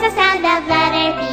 the sound of letter P.